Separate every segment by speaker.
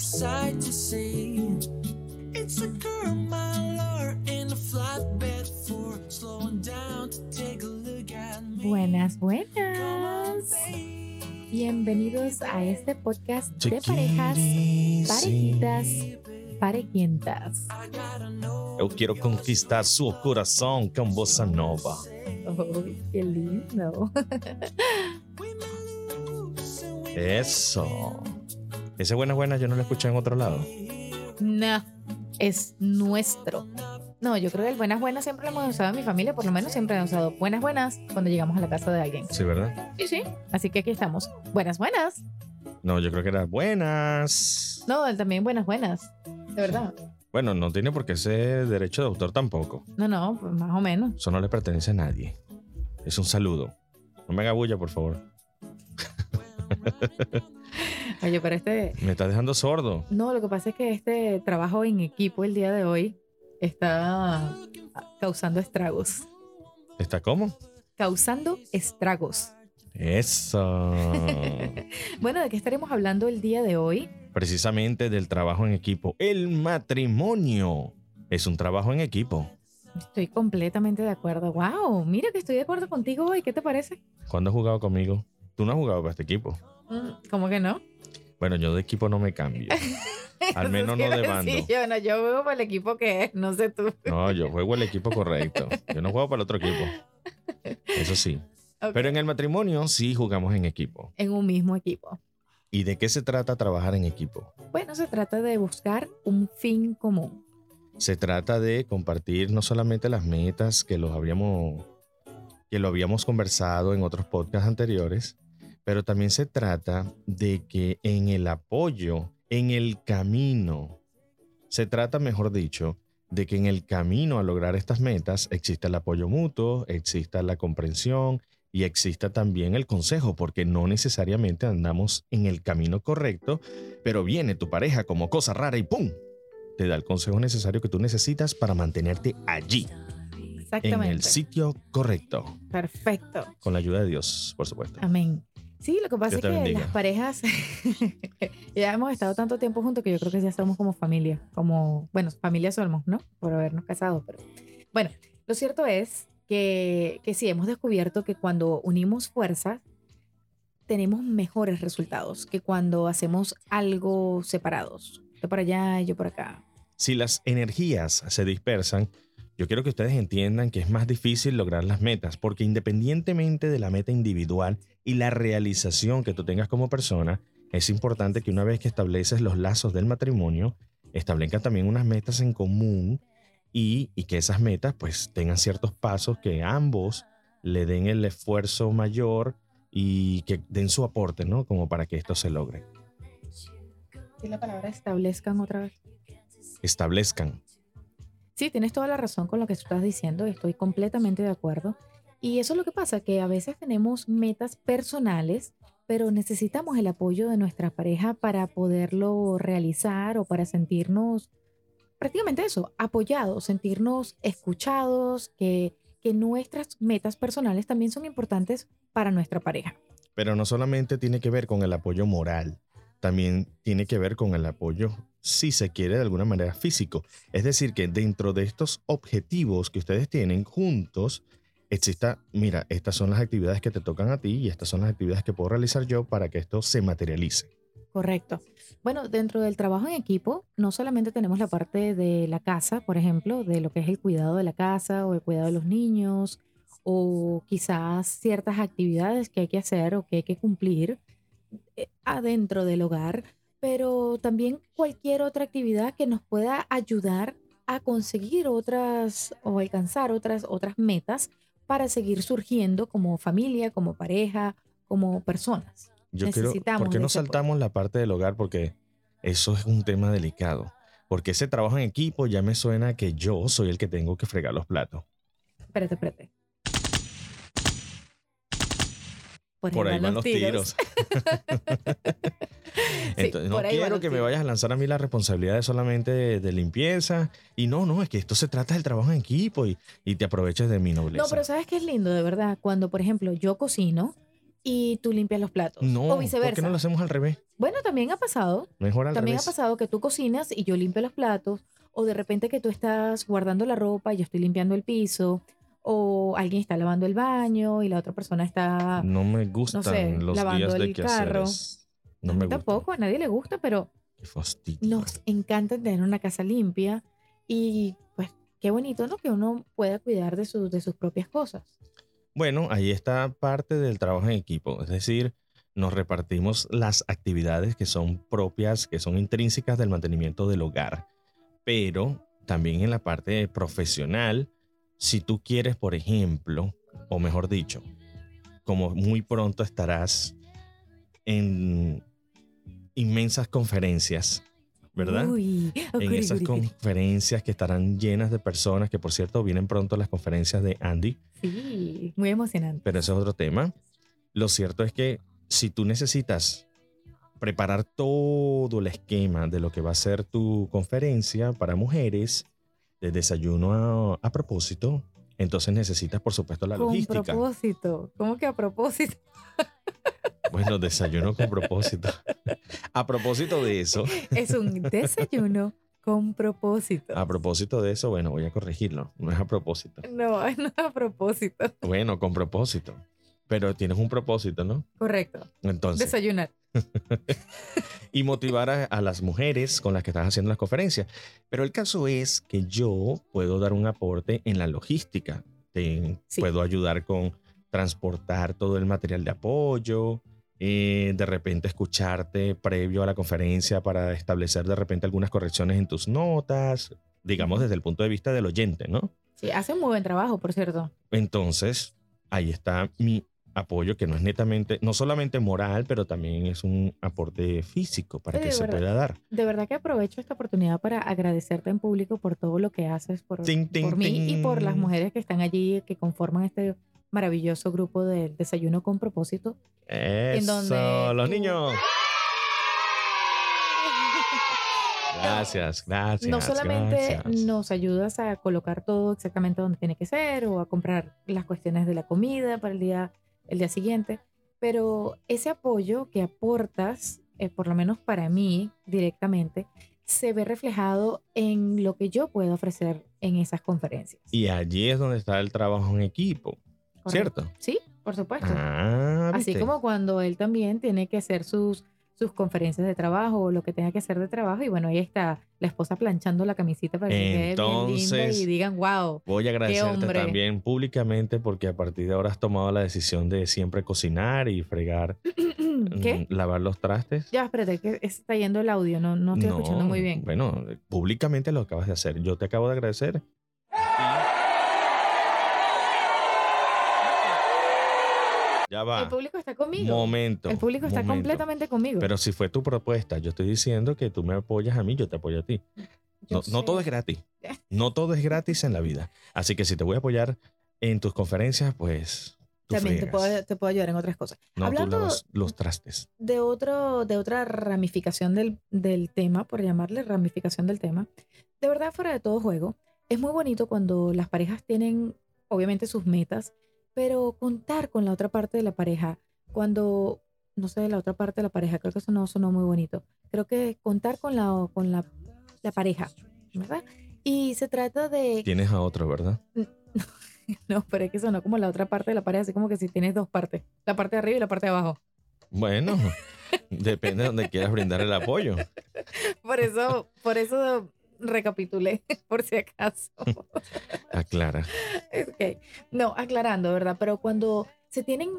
Speaker 1: sight to see. It's a girl, my lord, in a flatbed for slowing down to take a look at me.
Speaker 2: Buenas, buenas. Bienvenidos a este podcast de parejas, parejitas, parejientas.
Speaker 1: I gotta know.
Speaker 3: Eu quero conquistar seu coração com bossa nova.
Speaker 2: Oh, qué lindo.
Speaker 3: Eso. Ese buenas buenas yo no lo escuché en otro lado.
Speaker 2: No, es nuestro. No, yo creo que el buenas, buenas siempre lo hemos usado en mi familia, por lo menos siempre hemos usado buenas, buenas cuando llegamos a la casa de alguien.
Speaker 3: Sí, ¿verdad?
Speaker 2: Sí, sí. Así que aquí estamos. Buenas, buenas.
Speaker 3: No, yo creo que era buenas.
Speaker 2: No, también buenas, buenas. De verdad.
Speaker 3: Bueno, no tiene por qué ser derecho de autor tampoco.
Speaker 2: No, no, pues más o menos.
Speaker 3: Eso no le pertenece a nadie. Es un saludo. No me haga bulla, por favor.
Speaker 2: Oye, pero este,
Speaker 3: Me estás dejando sordo.
Speaker 2: No, lo que pasa es que este trabajo en equipo el día de hoy está causando estragos.
Speaker 3: ¿Está cómo?
Speaker 2: Causando estragos.
Speaker 3: Eso.
Speaker 2: Bueno, ¿de qué estaremos hablando el día de hoy?
Speaker 3: Precisamente del trabajo en equipo. El matrimonio es un trabajo en equipo.
Speaker 2: Estoy completamente de acuerdo. ¡Wow! Mira que estoy de acuerdo contigo hoy. ¿Qué te parece?
Speaker 3: ¿Cuándo has jugado conmigo? Tú no has jugado para este equipo.
Speaker 2: Mm, ¿Cómo que no?
Speaker 3: Bueno, yo de equipo no me cambio. Al menos no de bando.
Speaker 2: Sí, yo, no, yo veo para el equipo que es, no sé tú.
Speaker 3: No, yo juego el equipo correcto. Yo no juego para el otro equipo. Eso sí. Pero en el matrimonio sí jugamos en equipo.
Speaker 2: En un mismo equipo.
Speaker 3: ¿Y de qué se trata trabajar en equipo?
Speaker 2: Bueno, se trata de buscar un fin común.
Speaker 3: Se trata de compartir no solamente las metas que los habíamos que lo habíamos conversado en otros podcasts anteriores, pero también se trata de que en el apoyo, en el camino, se trata, mejor dicho, de que en el camino a lograr estas metas exista el apoyo mutuo, exista la comprensión y exista también el consejo, porque no necesariamente andamos en el camino correcto, pero viene tu pareja como cosa rara y ¡pum! Te da el consejo necesario que tú necesitas para mantenerte allí, en
Speaker 2: Exactamente.
Speaker 3: el sitio correcto,
Speaker 2: Perfecto.
Speaker 3: con la ayuda de Dios, por supuesto.
Speaker 2: Amén. Sí, lo que pasa es que
Speaker 3: bendiga.
Speaker 2: las parejas ya hemos estado tanto tiempo juntos que yo creo que ya somos como familia, como, bueno, familia somos, ¿no? Por habernos casado, pero bueno, lo cierto es que, que sí, hemos descubierto que cuando unimos fuerzas tenemos mejores resultados que cuando hacemos algo separados. Yo para allá y yo por acá.
Speaker 3: Si las energías se dispersan, yo quiero que ustedes entiendan que es más difícil lograr las metas, porque independientemente de la meta individual y la realización que tú tengas como persona, es importante que una vez que estableces los lazos del matrimonio, establezcan también unas metas en común y, y que esas metas pues tengan ciertos pasos que ambos le den el esfuerzo mayor y que den su aporte, ¿no? Como para que esto se logre.
Speaker 2: ¿Qué la palabra establezcan otra vez?
Speaker 3: Establezcan.
Speaker 2: Sí, tienes toda la razón con lo que estás diciendo, estoy completamente de acuerdo. Y eso es lo que pasa, que a veces tenemos metas personales, pero necesitamos el apoyo de nuestra pareja para poderlo realizar o para sentirnos prácticamente eso, apoyados, sentirnos escuchados, que, que nuestras metas personales también son importantes para nuestra pareja.
Speaker 3: Pero no solamente tiene que ver con el apoyo moral, también tiene que ver con el apoyo, si se quiere, de alguna manera físico. Es decir, que dentro de estos objetivos que ustedes tienen juntos, exista, mira, estas son las actividades que te tocan a ti y estas son las actividades que puedo realizar yo para que esto se materialice.
Speaker 2: Correcto. Bueno, dentro del trabajo en equipo, no solamente tenemos la parte de la casa, por ejemplo, de lo que es el cuidado de la casa o el cuidado de los niños, o quizás ciertas actividades que hay que hacer o que hay que cumplir eh, adentro del hogar, pero también cualquier otra actividad que nos pueda ayudar a conseguir otras o alcanzar otras otras metas para seguir surgiendo como familia, como pareja, como personas.
Speaker 3: Yo
Speaker 2: Necesitamos
Speaker 3: ¿por qué no saltamos la parte del hogar? Porque eso es un tema delicado. Porque ese trabajo en equipo ya me suena que yo soy el que tengo que fregar los platos.
Speaker 2: Espérate, espérate.
Speaker 3: Por ahí van los tiros. Entonces, no
Speaker 2: por
Speaker 3: quiero que me vayas a lanzar a mí la responsabilidad de solamente de, de limpieza. Y no, no, es que esto se trata del trabajo en equipo y, y te aproveches de mi nobleza.
Speaker 2: No, pero ¿sabes qué es lindo, de verdad? Cuando, por ejemplo, yo cocino y tú limpias los platos.
Speaker 3: No,
Speaker 2: o
Speaker 3: ¿por
Speaker 2: viceversa.
Speaker 3: qué no lo hacemos al revés?
Speaker 2: Bueno, también ha pasado.
Speaker 3: Mejor al
Speaker 2: También ha pasado que tú cocinas y yo limpio los platos, o de repente que tú estás guardando la ropa y yo estoy limpiando el piso, o alguien está lavando el baño y la otra persona está...
Speaker 3: No me gustan
Speaker 2: sé,
Speaker 3: los
Speaker 2: lavando
Speaker 3: días de
Speaker 2: el carro.
Speaker 3: quehaceres. No me
Speaker 2: tampoco, a nadie le gusta, pero
Speaker 3: Qué fastidio.
Speaker 2: nos encanta tener una casa limpia y pues qué bonito, ¿no? Que uno pueda cuidar de, sus de sus propias cosas.
Speaker 3: Bueno, ahí está parte del trabajo en equipo. Es decir, nos repartimos las actividades que son propias, que son intrínsecas del mantenimiento del hogar. Pero también en la parte profesional, si tú quieres, por ejemplo, o mejor dicho, como muy pronto estarás en inmensas conferencias, ¿verdad?
Speaker 2: Uy,
Speaker 3: en
Speaker 2: ocurri,
Speaker 3: esas
Speaker 2: ocurri.
Speaker 3: conferencias que estarán llenas de personas, que por cierto vienen pronto las conferencias de Andy,
Speaker 2: Sí, muy emocionante.
Speaker 3: pero ese es otro tema. Lo cierto es que si tú necesitas preparar todo el esquema de lo que va a ser tu conferencia para mujeres, de desayuno a, a propósito, entonces necesitas, por supuesto, la
Speaker 2: Con
Speaker 3: logística.
Speaker 2: propósito. ¿Cómo que a propósito?
Speaker 3: Bueno, desayuno con propósito. A propósito de eso,
Speaker 2: Es un desayuno con propósito.
Speaker 3: a propósito de eso, bueno, voy a corregirlo. No es a propósito.
Speaker 2: No, no es a propósito.
Speaker 3: Bueno, con propósito. Pero tienes un propósito, ¿no?
Speaker 2: Correcto.
Speaker 3: Entonces,
Speaker 2: Desayunar.
Speaker 3: y motivar a, a las mujeres con las que estás haciendo las conferencias. Pero el caso es que yo puedo dar un aporte en la logística. Te
Speaker 2: Sí.
Speaker 3: puedo ayudar con transportar todo el material de apoyo, eh, de repente escucharte previo a la conferencia para establecer de repente algunas correcciones en tus notas, digamos desde el punto de vista del oyente, ¿no?
Speaker 2: Sí, hace un muy buen trabajo, por cierto.
Speaker 3: Entonces, ahí está mi apoyo, que no es netamente, no solamente moral, pero también es un aporte físico para
Speaker 2: Sí,
Speaker 3: que se
Speaker 2: verdad.
Speaker 3: pueda dar.
Speaker 2: De verdad que aprovecho esta oportunidad para agradecerte en público por todo lo que haces por,
Speaker 3: Ting, ting,
Speaker 2: por mí y por las mujeres que están allí, que conforman este maravilloso grupo del desayuno con propósito.
Speaker 3: Eso,
Speaker 2: donde
Speaker 3: los
Speaker 2: tú-
Speaker 3: niños. Gracias, gracias.
Speaker 2: no solamente
Speaker 3: gracias.
Speaker 2: nos ayudas a colocar todo exactamente donde tiene que ser o a comprar las cuestiones de la comida para el día, el día siguiente, pero ese apoyo que aportas, eh, por lo menos para mí directamente, se ve reflejado en lo que yo puedo ofrecer en esas conferencias.
Speaker 3: Y allí es donde está el trabajo en equipo,
Speaker 2: ¿correcto?
Speaker 3: ¿cierto?
Speaker 2: Sí, por supuesto.
Speaker 3: Ah,
Speaker 2: Así como cuando él también tiene que hacer sus, sus conferencias de trabajo o lo que tenga que hacer de trabajo. Y bueno, ahí está la esposa planchando la camisita para que quede bien linda
Speaker 3: Entonces-
Speaker 2: y digan, wow.
Speaker 3: Voy a agradecerte también públicamente porque a partir de ahora has tomado la decisión de siempre cocinar y fregar,
Speaker 2: ¿Qué?
Speaker 3: mm, lavar los trastes.
Speaker 2: Ya, espérate, que está yendo el audio, no, no estoy escuchando muy bien.
Speaker 3: Bueno, públicamente lo acabas de hacer. Yo te acabo de agradecer. Ya va.
Speaker 2: El público está conmigo.
Speaker 3: Momento.
Speaker 2: el público está
Speaker 3: momento.
Speaker 2: completamente conmigo.
Speaker 3: Pero si fue tu propuesta, yo estoy diciendo que tú me apoyas a mí, yo te apoyo a ti. No, no todo es gratis. No todo es gratis en la vida. Así que si te voy a apoyar en tus conferencias, pues tú
Speaker 2: También te puedo, te puedo ayudar en otras cosas.
Speaker 3: No,
Speaker 2: Hablando-
Speaker 3: lavas los trastes.
Speaker 2: de, otro, de otra ramificación del, del tema, por llamarle ramificación del tema, de verdad, fuera de todo juego, es muy bonito cuando las parejas tienen, obviamente, sus metas, pero contar con la otra parte de la pareja, cuando, no sé, la otra parte de la pareja, creo que eso no sonó muy bonito. Creo que contar con la, con la, la pareja, ¿verdad? Y se trata de...
Speaker 3: Tienes a otro, ¿verdad?
Speaker 2: No, pero es que sonó como la otra parte de la pareja, así como que si tienes dos partes, la parte de arriba y la parte de abajo.
Speaker 3: Bueno, depende de donde quieras brindar el apoyo.
Speaker 2: Por eso, por eso recapitulé, por si acaso.
Speaker 3: Aclara.
Speaker 2: Ok. No, aclarando, ¿verdad? Pero cuando se tienen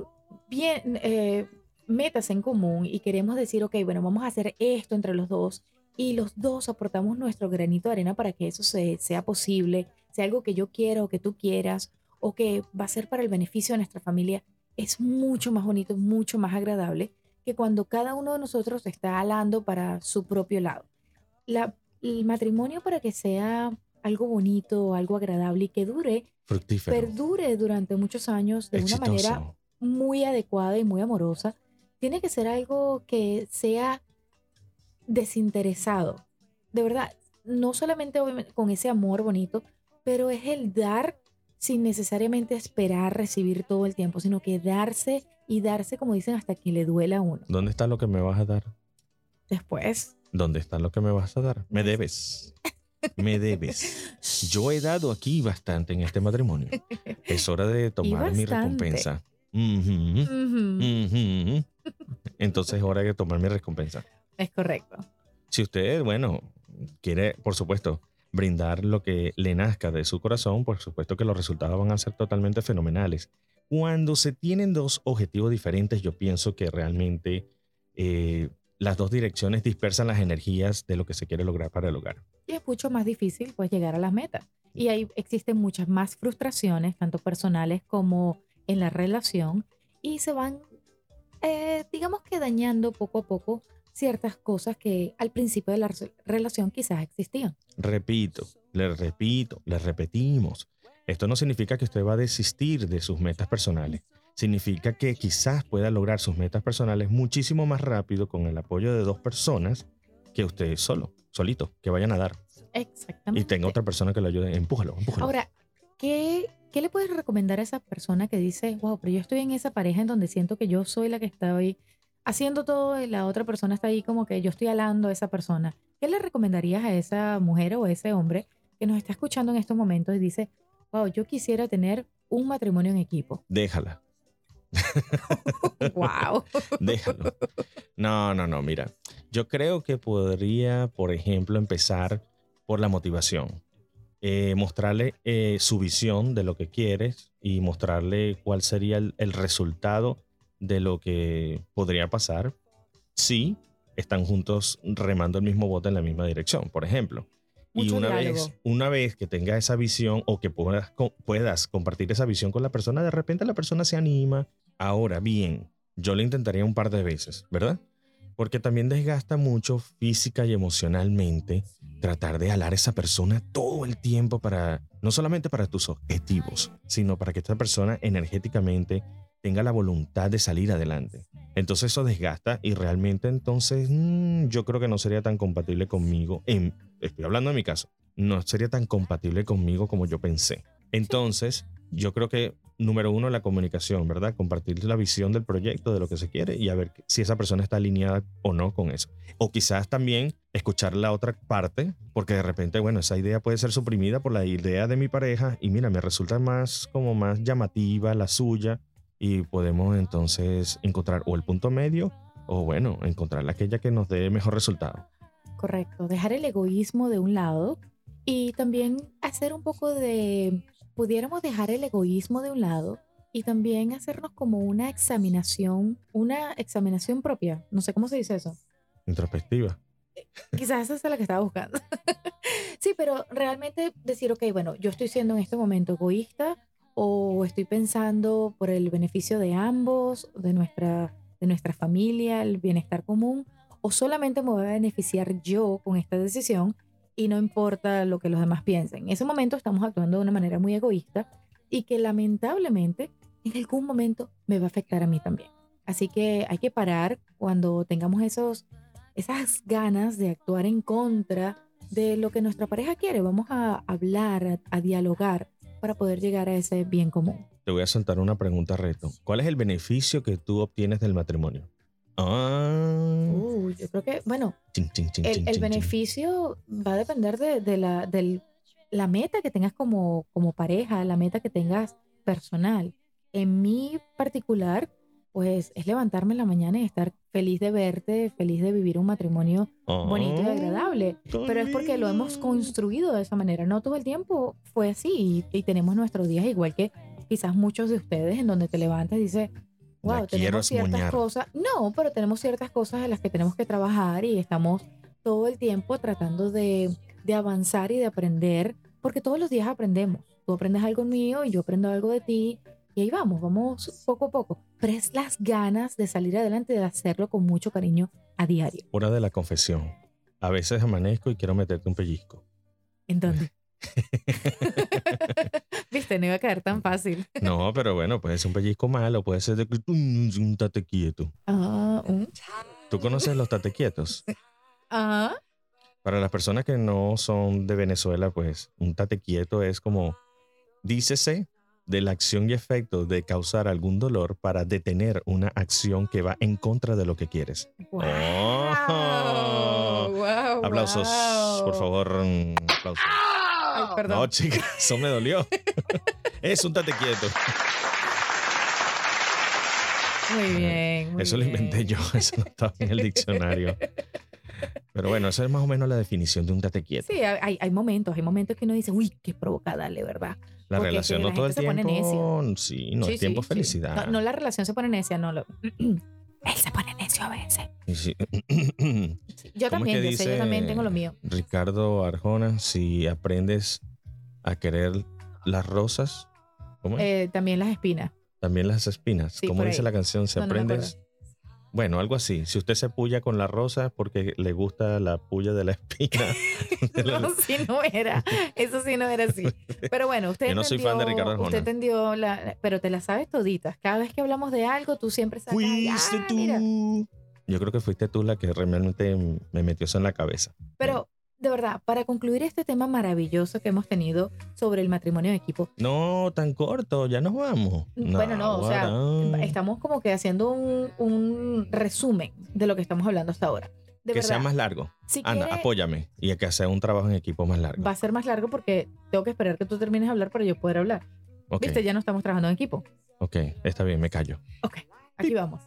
Speaker 2: bien eh, metas en común y queremos decir, ok, bueno, vamos a hacer esto entre los dos y los dos aportamos nuestro granito de arena para que eso se- sea posible, sea algo que yo quiera o que tú quieras o que va a ser para el beneficio de nuestra familia, es mucho más bonito, mucho más agradable que cuando cada uno de nosotros está alando para su propio lado. La- el matrimonio para que sea algo bonito, algo agradable y que dure,
Speaker 3: Fructífero.
Speaker 2: perdure durante muchos años de una
Speaker 3: exitoso.
Speaker 2: manera muy adecuada y muy amorosa, tiene que ser algo que sea desinteresado. De verdad, no solamente con ese amor bonito, pero es el dar sin necesariamente esperar recibir todo el tiempo, sino que darse y darse, como dicen, hasta que le duela a uno.
Speaker 3: ¿Dónde está lo que me vas a dar?
Speaker 2: después,
Speaker 3: ¿Dónde está lo que me vas a dar? Me debes. Me debes. Yo he dado aquí bastante en este matrimonio. Es hora de tomar mi recompensa. Entonces es hora de tomar mi recompensa.
Speaker 2: es correcto.
Speaker 3: Si usted, bueno, quiere, por supuesto, brindar lo que le nazca de su corazón, por supuesto que los resultados van a ser totalmente fenomenales. Cuando se tienen dos objetivos diferentes, yo pienso que realmente eh, las dos direcciones dispersan las energías de lo que se quiere lograr para el hogar.
Speaker 2: Y es mucho más difícil pues llegar a las metas. Y ahí existen muchas más frustraciones, tanto personales como en la relación, y se van, eh, digamos que dañando poco a poco ciertas cosas que al principio de la re- relación quizás existían.
Speaker 3: Repito, le repito, le repetimos. Esto no significa que usted va a desistir de sus metas personales. Significa que quizás pueda lograr sus metas personales muchísimo más rápido con el apoyo de dos personas que usted solo, solito, que vayan a dar.
Speaker 2: Exactamente.
Speaker 3: Y tenga otra persona que lo ayude. Empújalo, empújalo.
Speaker 2: Ahora, ¿qué, ¿qué le puedes recomendar a esa persona que dice, wow, pero yo estoy en esa pareja en donde siento que yo soy la que estoy haciendo todo y la otra persona está ahí como que yo estoy alando a esa persona? ¿Qué le recomendarías a esa mujer o a ese hombre que nos está escuchando en estos momentos y dice, wow, yo quisiera tener un matrimonio en equipo?
Speaker 3: Déjala,
Speaker 2: wow.
Speaker 3: déjalo. No, no, no, mira. Yo creo que podría, por ejemplo, empezar por la motivación. Eh, mostrarle eh, su visión de lo que quieres y mostrarle cuál sería el, el resultado de lo que podría pasar si están juntos remando el mismo bote en la misma dirección, por ejemplo. y una
Speaker 2: diálogo.
Speaker 3: vez, una vez que tenga esa visión o que puedas, puedas compartir esa visión con la persona, de repente la persona se anima. Ahora bien, yo lo intentaría un par de veces, ¿verdad? Porque también desgasta mucho física y emocionalmente tratar de alar a esa persona todo el tiempo para, no solamente para tus objetivos, sino para que esta persona energéticamente tenga la voluntad de salir adelante. Entonces eso desgasta y realmente entonces mm, yo creo que no sería tan compatible conmigo. En, estoy hablando de mi caso. No sería tan compatible conmigo como yo pensé. Entonces yo creo que número uno la comunicación, ¿verdad? Compartir la visión del proyecto, de lo que se quiere y a ver si esa persona está alineada o no con eso. O quizás también escuchar la otra parte, porque de repente, bueno, esa idea puede ser suprimida por la idea de mi pareja y mira, me resulta más como más llamativa la suya y podemos entonces encontrar o el punto medio o bueno, encontrar aquella que nos dé mejor resultado.
Speaker 2: Correcto, dejar el egoísmo de un lado y también hacer un poco de, pudiéramos dejar el egoísmo de un lado y también hacernos como una examinación, una examinación propia, no sé cómo se dice eso,
Speaker 3: Introspectiva.
Speaker 2: quizás esa es la que estaba buscando. sí, pero realmente decir, ok, bueno, yo estoy siendo en este momento egoísta o estoy pensando por el beneficio de ambos, de nuestra, de nuestra familia, el bienestar común, o solamente me voy a beneficiar yo con esta decisión y no importa lo que los demás piensen. En ese momento estamos actuando de una manera muy egoísta y que lamentablemente en algún momento me va a afectar a mí también. Así que hay que parar cuando tengamos esos, esas ganas de actuar en contra de lo que nuestra pareja quiere. Vamos a hablar, a, dialogar para poder llegar a ese bien común.
Speaker 3: Te voy a soltar una pregunta reto. ¿Cuál es el beneficio que tú obtienes del matrimonio? Ah.
Speaker 2: Uh, yo creo que, bueno,
Speaker 3: Chin, chin, chin,
Speaker 2: el, el beneficio va a depender de, de la, del- la meta que tengas como, como pareja, la meta que tengas personal. En mi particular, pues es levantarme en la mañana y estar feliz de verte, feliz de vivir un matrimonio bonito y
Speaker 3: Ah,
Speaker 2: agradable. Pero es porque lo hemos construido de esa manera. No todo el tiempo fue así y, y tenemos nuestros días igual que quizás muchos de ustedes en donde te levantas y dices, wow, tenemos ciertas
Speaker 3: esmoñar".
Speaker 2: cosas. No, pero tenemos ciertas cosas en las que tenemos que trabajar y estamos todo el tiempo tratando de, de avanzar y de aprender, porque todos los días aprendemos. Tú aprendes algo mío y yo aprendo algo de ti. Y ahí vamos, vamos poco a poco. Pero es las ganas de salir adelante, de hacerlo con mucho cariño a diario.
Speaker 3: Hora de la confesión. A veces amanezco y quiero meterte un pellizco.
Speaker 2: ¿En dónde? Viste, no iba a caer tan fácil.
Speaker 3: No, pero bueno, puede ser un pellizco malo, puede ser de que "Mm, un tate quieto.
Speaker 2: Ah, un-
Speaker 3: ¿Tú conoces los tate quietos?
Speaker 2: ah,
Speaker 3: Para las personas que no son de Venezuela, pues un tate quieto es como, dícese de la acción y efecto de causar algún dolor para detener una acción que va en contra de lo que quieres.
Speaker 2: Wow,
Speaker 3: Oh.
Speaker 2: wow,
Speaker 3: Aplausos, por favor. mm, Aplausos.
Speaker 2: Ay, perdón.
Speaker 3: No, chica, eso me dolió. es un tate quieto.
Speaker 2: Muy bien. muy
Speaker 3: Eso lo inventé yo, eso no estaba en el diccionario. Pero bueno, esa es más o menos la definición de un tate quieto.
Speaker 2: Sí, hay, hay momentos, hay momentos que uno dice, uy, qué provocadale, ¿verdad?
Speaker 3: La
Speaker 2: porque
Speaker 3: relación no todo el tiempo. Sí, no
Speaker 2: Sí,
Speaker 3: es tiempo
Speaker 2: sí, sí.
Speaker 3: felicidad.
Speaker 2: No, no la relación se pone necia, no. Lo... Él se pone necio a veces.
Speaker 3: Sí.
Speaker 2: Yo
Speaker 3: ¿Cómo es
Speaker 2: también,
Speaker 3: que
Speaker 2: yo sé, yo también tengo lo mío.
Speaker 3: Ricardo Arjona, si aprendes a querer las rosas, ¿cómo es?
Speaker 2: Eh, también las espinas.
Speaker 3: También las espinas.
Speaker 2: sí,
Speaker 3: como dice
Speaker 2: ahí.
Speaker 3: la canción, si
Speaker 2: No, no me
Speaker 3: aprendes. bueno, algo así. Si usted se puya con la rosa es porque le gusta la puya de la espina.
Speaker 2: No, sí no era. Eso sí no era así. Pero bueno, usted
Speaker 3: Yo no soy fan de Ricardo Arjona.
Speaker 2: Usted entendió, la, pero te la sabes toditas. Cada vez que hablamos de algo, tú siempre sabes.
Speaker 3: Fuiste tú. Yo creo que fuiste tú la que realmente me metió eso en la cabeza.
Speaker 2: Pero, de verdad, para concluir este tema maravilloso que hemos tenido sobre el matrimonio de equipo,
Speaker 3: No, tan corto, ya nos vamos.
Speaker 2: Bueno, no, o sea, estamos como que haciendo un, un resumen de lo que estamos hablando hasta ahora. De
Speaker 3: que
Speaker 2: verdad,
Speaker 3: sea más largo.
Speaker 2: si
Speaker 3: Anda,
Speaker 2: quiere,
Speaker 3: apóyame. Y que sea un trabajo en equipo más largo.
Speaker 2: va a ser más largo porque tengo que esperar que tú termines de hablar para yo poder hablar.
Speaker 3: Ok,
Speaker 2: Viste, ya no estamos trabajando en equipo.
Speaker 3: ok, está bien, me callo.
Speaker 2: Ok, aquí vamos.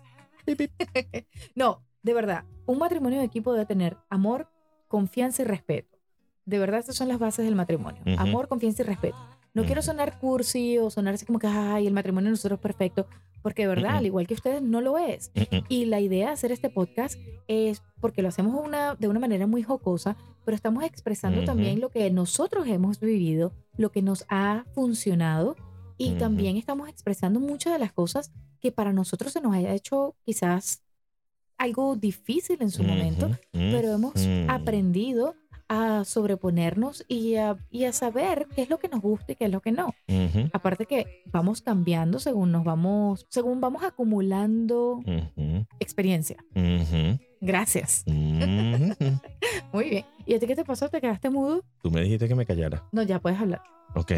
Speaker 2: no, de verdad, un matrimonio de equipo debe tener amor, confianza y respeto. De verdad, estas son las bases del matrimonio. Amor, confianza y respeto. No quiero sonar cursi o sonar así como que, ay, el matrimonio de nosotros es perfecto, porque de verdad, al igual que ustedes, no lo es. Y la idea de hacer este podcast es porque lo hacemos una, de una manera muy jocosa, pero estamos expresando también lo que nosotros hemos vivido, lo que nos ha funcionado y también estamos expresando muchas de las cosas que para nosotros se nos haya hecho quizás algo difícil en su momento,
Speaker 3: Ujú,
Speaker 2: pero hemos
Speaker 3: ujú.
Speaker 2: aprendido a sobreponernos y a, y a saber qué es lo que nos gusta y qué es lo que no. Aparte que vamos cambiando según nos vamos, según vamos acumulando experiencia. Gracias. Muy bien. ¿Y a ti qué te pasó? ¿Te quedaste mudo?
Speaker 3: Tú me dijiste que me callara.
Speaker 2: No, ya puedes hablar.
Speaker 3: Ok.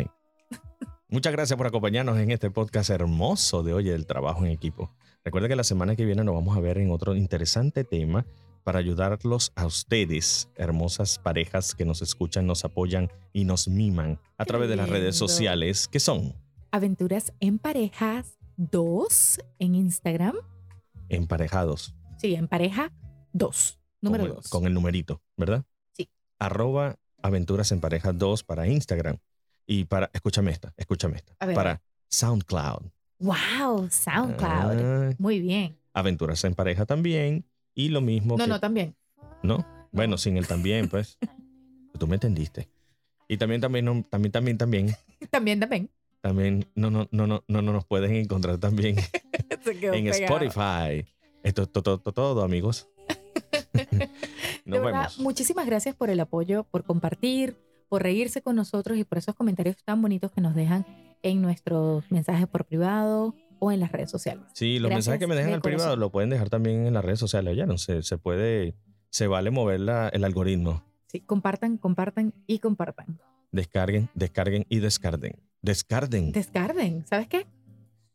Speaker 3: Muchas gracias por acompañarnos en este podcast hermoso de hoy, el trabajo en equipo. Recuerda que la semana que viene nos vamos a ver en otro interesante tema para ayudarlos a ustedes, hermosas parejas que nos escuchan, nos apoyan y nos miman a través de las redes sociales, que son
Speaker 2: Aventuras en parejas 2 en Instagram.
Speaker 3: emparejados.
Speaker 2: Sí, en pareja 2. Número
Speaker 3: con, el-
Speaker 2: 2.
Speaker 3: con el numerito, ¿verdad?
Speaker 2: Sí.
Speaker 3: Arroba aventuras en pareja 2 para Instagram. Y para, escúchame esta, escúchame esta. Para. SoundCloud.
Speaker 2: Wow, SoundCloud.
Speaker 3: Ah,
Speaker 2: Muy bien.
Speaker 3: aventuras en pareja también. Y lo mismo
Speaker 2: No,
Speaker 3: que-
Speaker 2: no, también.
Speaker 3: ¿no? Bueno, sin el también, pues. Tú me entendiste. Y también, también, no- también, también, también,
Speaker 2: También, también.
Speaker 3: también, no, no, no, no, no, no nos pueden encontrar también en
Speaker 2: pegado.
Speaker 3: Spotify. Esto es todo, todo, todo, amigos. Nos
Speaker 2: verdad,
Speaker 3: vemos.
Speaker 2: muchísimas gracias por el apoyo, por compartir, por reírse con nosotros y por esos comentarios tan bonitos que nos dejan en nuestros mensajes por privado o en las redes sociales.
Speaker 3: Sí, los
Speaker 2: Gracias
Speaker 3: mensajes que me dejan
Speaker 2: de
Speaker 3: al privado
Speaker 2: corazón.
Speaker 3: lo pueden dejar también en las redes sociales. Ya no sé, se puede, se vale mover la- el algoritmo.
Speaker 2: Sí, compartan, compartan y compartan.
Speaker 3: Descarguen, descarguen y descarden. Descarden.
Speaker 2: Descarden, ¿sabes qué?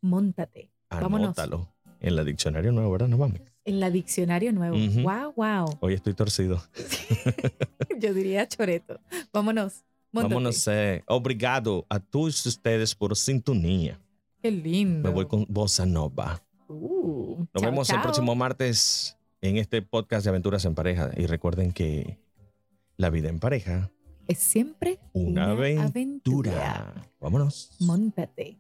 Speaker 2: Móntate vámonos.
Speaker 3: Anótalo. En la diccionario nuevo, ¿verdad? Nos vamos.
Speaker 2: en la diccionario nuevo.
Speaker 3: Ujú.
Speaker 2: Wow, wow.
Speaker 3: Hoy estoy torcido.
Speaker 2: Yo diría choreto. Vámonos. Móntate.
Speaker 3: Vámonos. eh, obrigado a todos ustedes por sintonía.
Speaker 2: Qué lindo.
Speaker 3: Me voy con Bossa Nova.
Speaker 2: Uh,
Speaker 3: Nos
Speaker 2: chao,
Speaker 3: vemos el
Speaker 2: chao.
Speaker 3: próximo martes en este podcast de Aventuras en Pareja. Y recuerden que la vida en pareja,
Speaker 2: Es siempre
Speaker 3: una,
Speaker 2: una
Speaker 3: aventura.
Speaker 2: aventura.
Speaker 3: Vámonos.
Speaker 2: Móntate.